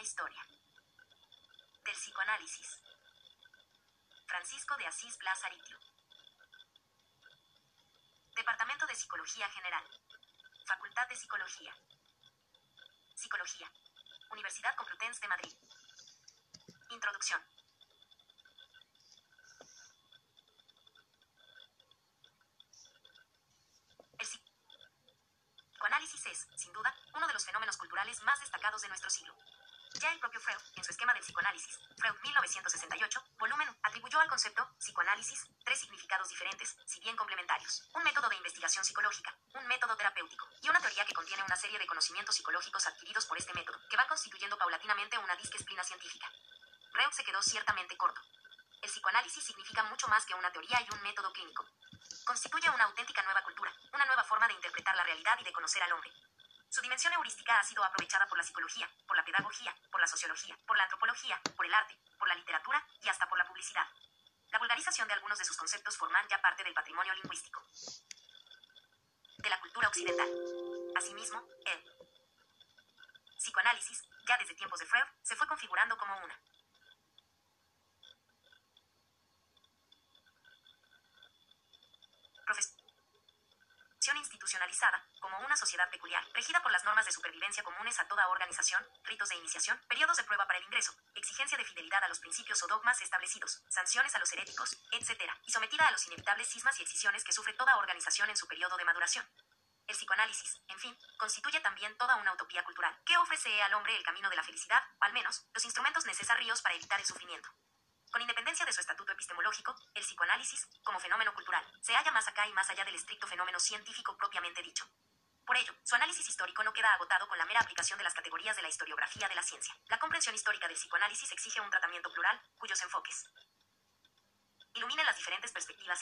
Historia. Del psicoanálisis. Francisco de Asís Blas Aritio. Departamento de Psicología General. Facultad de Psicología. Psicología. Universidad Complutense de Madrid. Introducción. El psicoanálisis es, sin duda, uno de los fenómenos culturales más destacados de nuestro siglo. Ya el propio Freud, en su esquema del psicoanálisis, Freud 1968, volumen, atribuyó al concepto psicoanálisis tres significados diferentes, si bien complementarios. Un método de investigación psicológica, un método terapéutico y una teoría que contiene una serie de conocimientos psicológicos adquiridos por este método, que van constituyendo paulatinamente una disciplina científica. Freud se quedó ciertamente corto. El psicoanálisis significa mucho más que una teoría y un método clínico. Constituye una auténtica nueva cultura, una nueva forma de interpretar la realidad y de conocer al hombre. Su dimensión heurística ha sido aprovechada por la psicología, por la pedagogía, por la sociología, por la antropología, por el arte, por la literatura y hasta por la publicidad. La vulgarización de algunos de sus conceptos forman ya parte del patrimonio lingüístico de la cultura occidental. Asimismo, el psicoanálisis, ya desde tiempos de Freud, se fue configurando como una institucionalizada, como una sociedad peculiar, regida por las normas de supervivencia comunes a toda organización, ritos de iniciación, periodos de prueba para el ingreso, exigencia de fidelidad a los principios o dogmas establecidos, sanciones a los heréticos, etc., y sometida a los inevitables sismas y excisiones que sufre toda organización en su periodo de maduración. El psicoanálisis, en fin, constituye también toda una utopía cultural, que ofrece al hombre el camino de la felicidad, o al menos, los instrumentos necesarios para evitar el sufrimiento. Con independencia de su estatuto epistemológico, el psicoanálisis, como fenómeno cultural, se halla más acá y más allá del estricto fenómeno científico propiamente dicho. Por ello, su análisis histórico no queda agotado con la mera aplicación de las categorías de la historiografía de la ciencia. La comprensión histórica del psicoanálisis exige un tratamiento plural, cuyos enfoques iluminen las diferentes perspectivas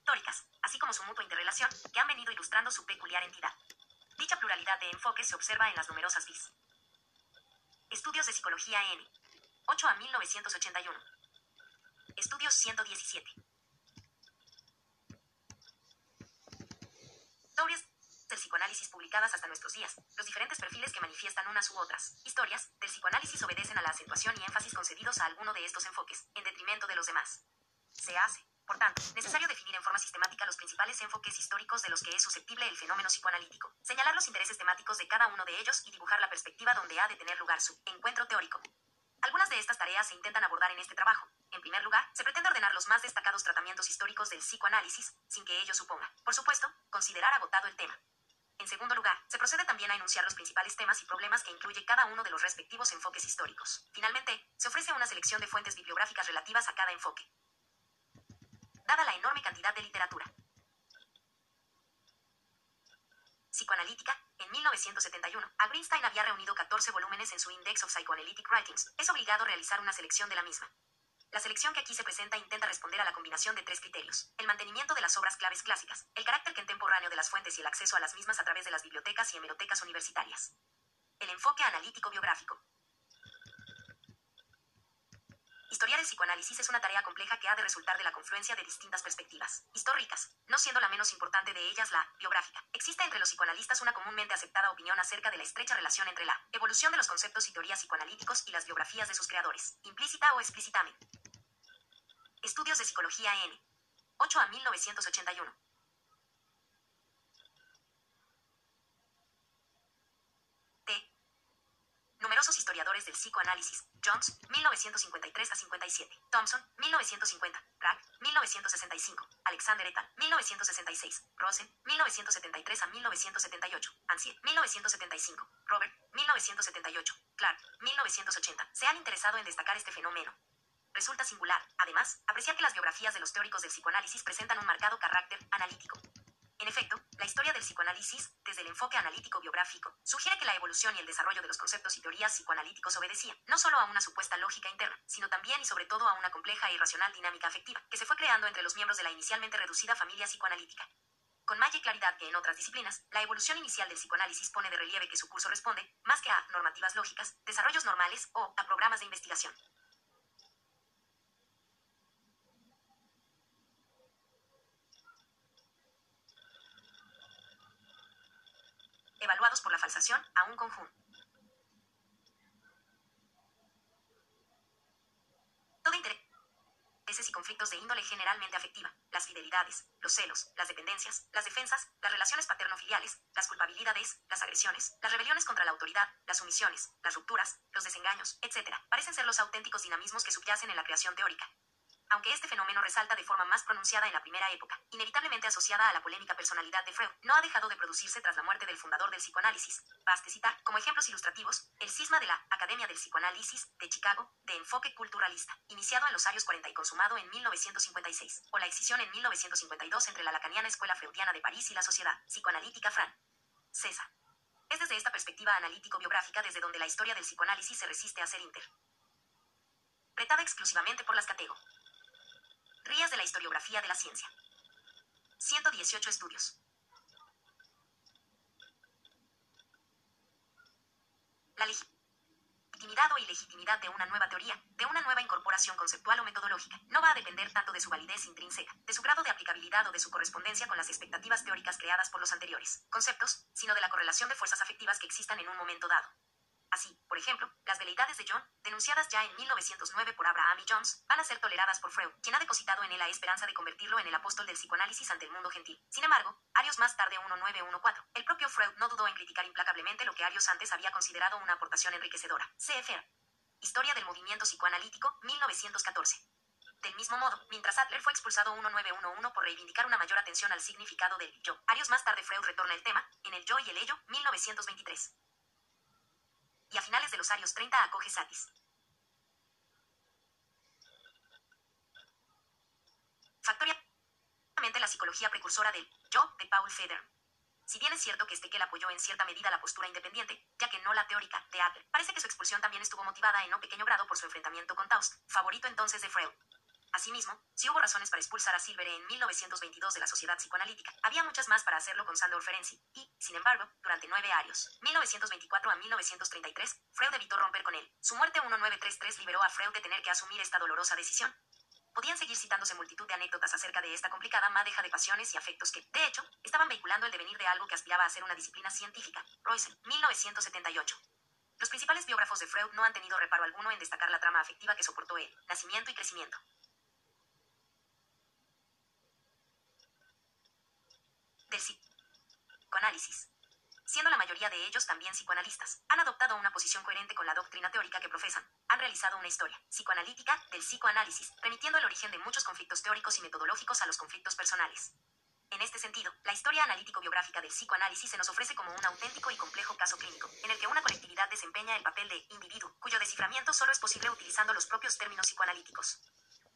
históricas, así como su mutua interrelación, que han venido ilustrando su peculiar entidad. Dicha pluralidad de enfoques se observa en las numerosas vis. Estudios de Psicología N. 8 a 1981. Estudios 117. Historias del psicoanálisis publicadas hasta nuestros días. Los diferentes perfiles que manifiestan unas u otras historias del psicoanálisis obedecen a la acentuación y énfasis concedidos a alguno de estos enfoques, en detrimento de los demás. Se hace, por tanto, necesario definir en forma sistemática los principales enfoques históricos de los que es susceptible el fenómeno psicoanalítico, señalar los intereses temáticos de cada uno de ellos y dibujar la perspectiva donde ha de tener lugar su encuentro teórico. Algunas de estas tareas se intentan abordar en este trabajo. En primer lugar, se pretende ordenar los más destacados tratamientos históricos del psicoanálisis, sin que ello suponga, por supuesto, considerar agotado el tema. En segundo lugar, se procede también a enunciar los principales temas y problemas que incluye cada uno de los respectivos enfoques históricos. Finalmente, se ofrece una selección de fuentes bibliográficas relativas a cada enfoque. Dada la enorme cantidad de literatura psicoanalítica, en 1971, a Greenstein había reunido 14 volúmenes en su Index of Psychoanalytic Writings. Es obligado realizar una selección de la misma. La selección que aquí se presenta intenta responder a la combinación de tres criterios. El mantenimiento de las obras claves clásicas, el carácter contemporáneo de las fuentes y el acceso a las mismas a través de las bibliotecas y hemerotecas universitarias. El enfoque analítico biográfico. Historiar el psicoanálisis es una tarea compleja que ha de resultar de la confluencia de distintas perspectivas, históricas, no siendo la menos importante de ellas la biográfica. Existe entre los psicoanalistas una comúnmente aceptada opinión acerca de la estrecha relación entre la evolución de los conceptos y teorías psicoanalíticos y las biografías de sus creadores, implícita o explícitamente. Estudios de Psicología N. 8 a 1981. Numerosos historiadores del psicoanálisis. Jones, 1953 a 57. Thompson, 1950. Pratt, 1965. Alexander et al., 1966. Rosen, 1973 a 1978. Ansier, 1975. Robert, 1978. Clark, 1980. Se han interesado en destacar este fenómeno. Resulta singular, además, apreciar que las biografías de los teóricos del psicoanálisis presentan un marcado carácter analítico. En efecto, la historia del psicoanálisis, desde el enfoque analítico biográfico, sugiere que la evolución y el desarrollo de los conceptos y teorías psicoanalíticos obedecían no solo a una supuesta lógica interna, sino también y sobre todo a una compleja e irracional dinámica afectiva, que se fue creando entre los miembros de la inicialmente reducida familia psicoanalítica. Con mayor claridad que en otras disciplinas, la evolución inicial del psicoanálisis pone de relieve que su curso responde, más que a normativas lógicas, desarrollos normales o a programas de investigación. por la falsación a un conjunto. de intereses y conflictos de índole generalmente afectiva, las fidelidades, los celos, las dependencias, las defensas, las relaciones paterno-filiales, las culpabilidades, las agresiones, las rebeliones contra la autoridad, las sumisiones, las rupturas, los desengaños, etc., parecen ser los auténticos dinamismos que subyacen en la creación teórica aunque este fenómeno resalta de forma más pronunciada en la primera época, inevitablemente asociada a la polémica personalidad de Freud, no ha dejado de producirse tras la muerte del fundador del psicoanálisis. Baste citar, como ejemplos ilustrativos, el cisma de la Academia del Psicoanálisis de Chicago, de enfoque culturalista, iniciado en los años 40 y consumado en 1956, o la excisión en 1952 entre la lacaniana Escuela Freudiana de París y la Sociedad Psicoanalítica Fran. César. Es desde esta perspectiva analítico-biográfica desde donde la historia del psicoanálisis se resiste a ser inter. Retada exclusivamente por las categorías Rías de la historiografía de la ciencia. 118 estudios. La legitimidad o ilegitimidad de una nueva teoría, de una nueva incorporación conceptual o metodológica, no va a depender tanto de su validez intrínseca, de su grado de aplicabilidad o de su correspondencia con las expectativas teóricas creadas por los anteriores conceptos, sino de la correlación de fuerzas afectivas que existan en un momento dado. Así, por ejemplo, las veleidades de John, denunciadas ya en 1909 por Abraham y Jones, van a ser toleradas por Freud, quien ha depositado en él la esperanza de convertirlo en el apóstol del psicoanálisis ante el mundo gentil. Sin embargo, años más tarde 1914, el propio Freud no dudó en criticar implacablemente lo que Arios antes había considerado una aportación enriquecedora. CFR. Historia del movimiento psicoanalítico, 1914. Del mismo modo, mientras Adler fue expulsado 1911 por reivindicar una mayor atención al significado del yo, años más tarde Freud retorna el tema, en el yo y el ello, 1923 y a finales de los años 30 acoge Satis. Factorialmente la psicología precursora del yo de Paul Feder. Si bien es cierto que Steckel apoyó en cierta medida la postura independiente, ya que no la teórica, de Adler, parece que su expulsión también estuvo motivada en no pequeño grado por su enfrentamiento con Taust, favorito entonces de Freud. Asimismo, si hubo razones para expulsar a Silver en 1922 de la Sociedad Psicoanalítica, había muchas más para hacerlo con Sandor Ferenczi, y, sin embargo, durante nueve años, 1924 a 1933, Freud evitó romper con él. Su muerte 1933 liberó a Freud de tener que asumir esta dolorosa decisión. Podían seguir citándose multitud de anécdotas acerca de esta complicada madeja de pasiones y afectos que, de hecho, estaban vehiculando el devenir de algo que aspiraba a ser una disciplina científica. Royce, 1978. Los principales biógrafos de Freud no han tenido reparo alguno en destacar la trama afectiva que soportó él, nacimiento y crecimiento. Del psicoanálisis. Siendo la mayoría de ellos también psicoanalistas, han adoptado una posición coherente con la doctrina teórica que profesan. Han realizado una historia psicoanalítica del psicoanálisis, remitiendo el origen de muchos conflictos teóricos y metodológicos a los conflictos personales. En este sentido, la historia analítico-biográfica del psicoanálisis se nos ofrece como un auténtico y complejo caso clínico, en el que una colectividad desempeña el papel de individuo, cuyo desciframiento solo es posible utilizando los propios términos psicoanalíticos.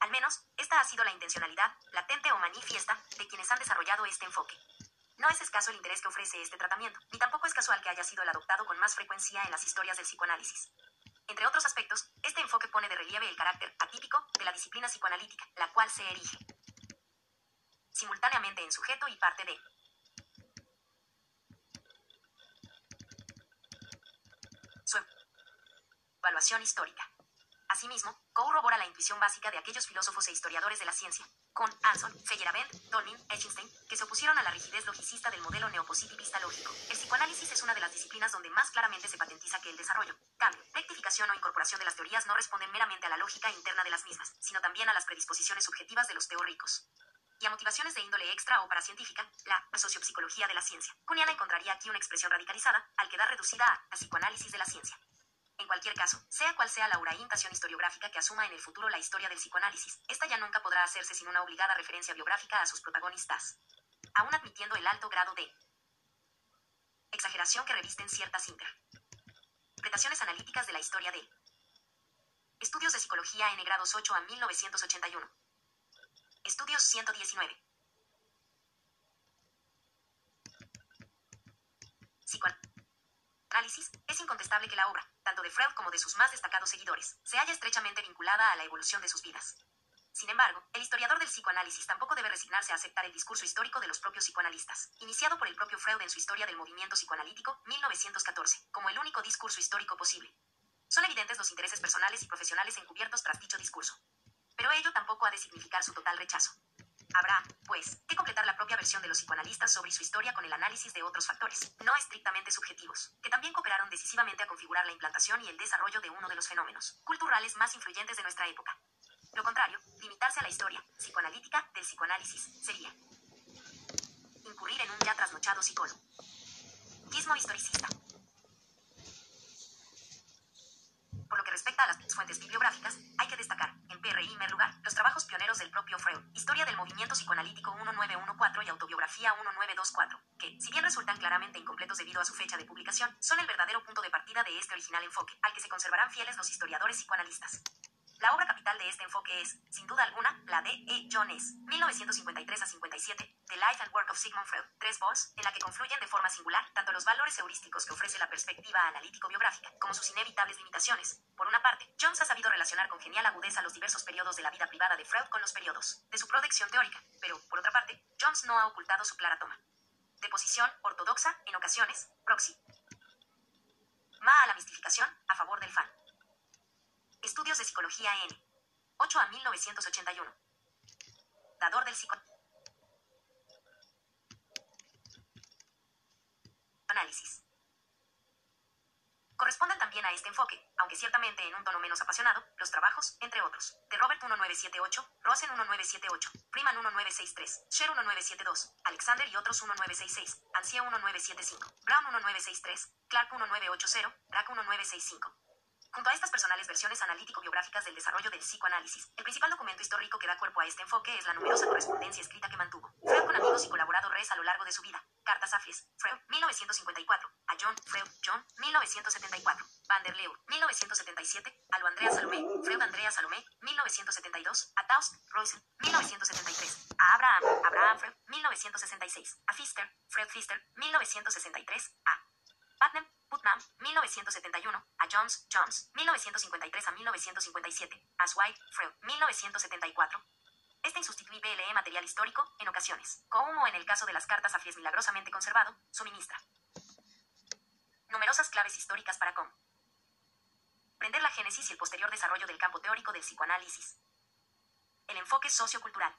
Al menos, esta ha sido la intencionalidad, latente o manifiesta, de quienes han desarrollado este enfoque. No es escaso el interés que ofrece este tratamiento, ni tampoco es casual que haya sido el adoptado con más frecuencia en las historias del psicoanálisis. Entre otros aspectos, este enfoque pone de relieve el carácter atípico de la disciplina psicoanalítica, la cual se erige simultáneamente en sujeto y parte de su evaluación histórica. Asimismo, corrobora la intuición básica de aquellos filósofos e historiadores de la ciencia, con Anson, Feyerabend, Dolmin, Echenstein, que se opusieron a la rigidez logicista del modelo neopositivista lógico. El psicoanálisis es una de las disciplinas donde más claramente se patentiza que el desarrollo, cambio, rectificación o incorporación de las teorías no responden meramente a la lógica interna de las mismas, sino también a las predisposiciones subjetivas de los teóricos y a motivaciones de índole extra o paracientífica, la sociopsicología de la ciencia. Cuniana encontraría aquí una expresión radicalizada, al quedar reducida a psicoanálisis de la ciencia. En cualquier caso, sea cual sea la orientación historiográfica que asuma en el futuro la historia del psicoanálisis, esta ya nunca podrá hacerse sin una obligada referencia biográfica a sus protagonistas. Aún admitiendo el alto grado de exageración que revisten ciertas interpretaciones analíticas de la historia de Estudios de Psicología en grados 8 a 1981. Estudios 119. Psicoanálisis análisis, es incontestable que la obra, tanto de Freud como de sus más destacados seguidores, se halla estrechamente vinculada a la evolución de sus vidas. Sin embargo, el historiador del psicoanálisis tampoco debe resignarse a aceptar el discurso histórico de los propios psicoanalistas, iniciado por el propio Freud en su Historia del Movimiento Psicoanalítico, 1914, como el único discurso histórico posible. Son evidentes los intereses personales y profesionales encubiertos tras dicho discurso. Pero ello tampoco ha de significar su total rechazo. Habrá, pues, que completar la propia versión de los psicoanalistas sobre su historia con el análisis de otros factores, no estrictamente subjetivos, que también cooperaron decisivamente a configurar la implantación y el desarrollo de uno de los fenómenos culturales más influyentes de nuestra época. Lo contrario, limitarse a la historia psicoanalítica del psicoanálisis sería incurrir en un ya trasnochado psicólogo. Gizmo historicista. Por lo que respecta a las fuentes bibliográficas, hay que destacar, en PRI primer lugar, los trabajos pioneros del propio Freud, Historia del Movimiento Psicoanalítico 1914 y Autobiografía 1924, que, si bien resultan claramente incompletos debido a su fecha de publicación, son el verdadero punto de partida de este original enfoque, al que se conservarán fieles los historiadores psicoanalistas. La obra capital de este enfoque es, sin duda alguna, la de E. Jones, 1953 a 57, The Life and Work of Sigmund Freud, tres vols, en la que confluyen de forma singular tanto los valores heurísticos que ofrece la perspectiva analítico-biográfica, como sus inevitables limitaciones. Por una parte, Jones ha sabido relacionar con genial agudeza los diversos periodos de la vida privada de Freud con los periodos de su protección teórica, pero, por otra parte, Jones no ha ocultado su clara toma de posición ortodoxa, en ocasiones, proxy. Ma a la mistificación, a favor del fan. Estudios de Psicología N. 8 a 1981. Dador del psicoanálisis. Corresponden también a este enfoque, aunque ciertamente en un tono menos apasionado, los trabajos, entre otros, de Robert 1978, Rosen 1978, Freeman 1963, Sher 1972, Alexander y otros 1966, Ansia 1975, Brown 1963, Clark 1980, Rack 1965. Junto a estas personales versiones analítico-biográficas del desarrollo del psicoanálisis, el principal documento histórico que da cuerpo a este enfoque es la numerosa correspondencia escrita que mantuvo Freud con amigos y colaboradores a lo largo de su vida. Cartas a Freud, 1954, 1953 a 1957, a White, Freud, 1974. Este insustituible lee material histórico, en ocasiones, como en el caso de las cartas a Fries milagrosamente conservado, suministra. Numerosas claves históricas para comprender la génesis y el posterior desarrollo del campo teórico del psicoanálisis. El enfoque sociocultural.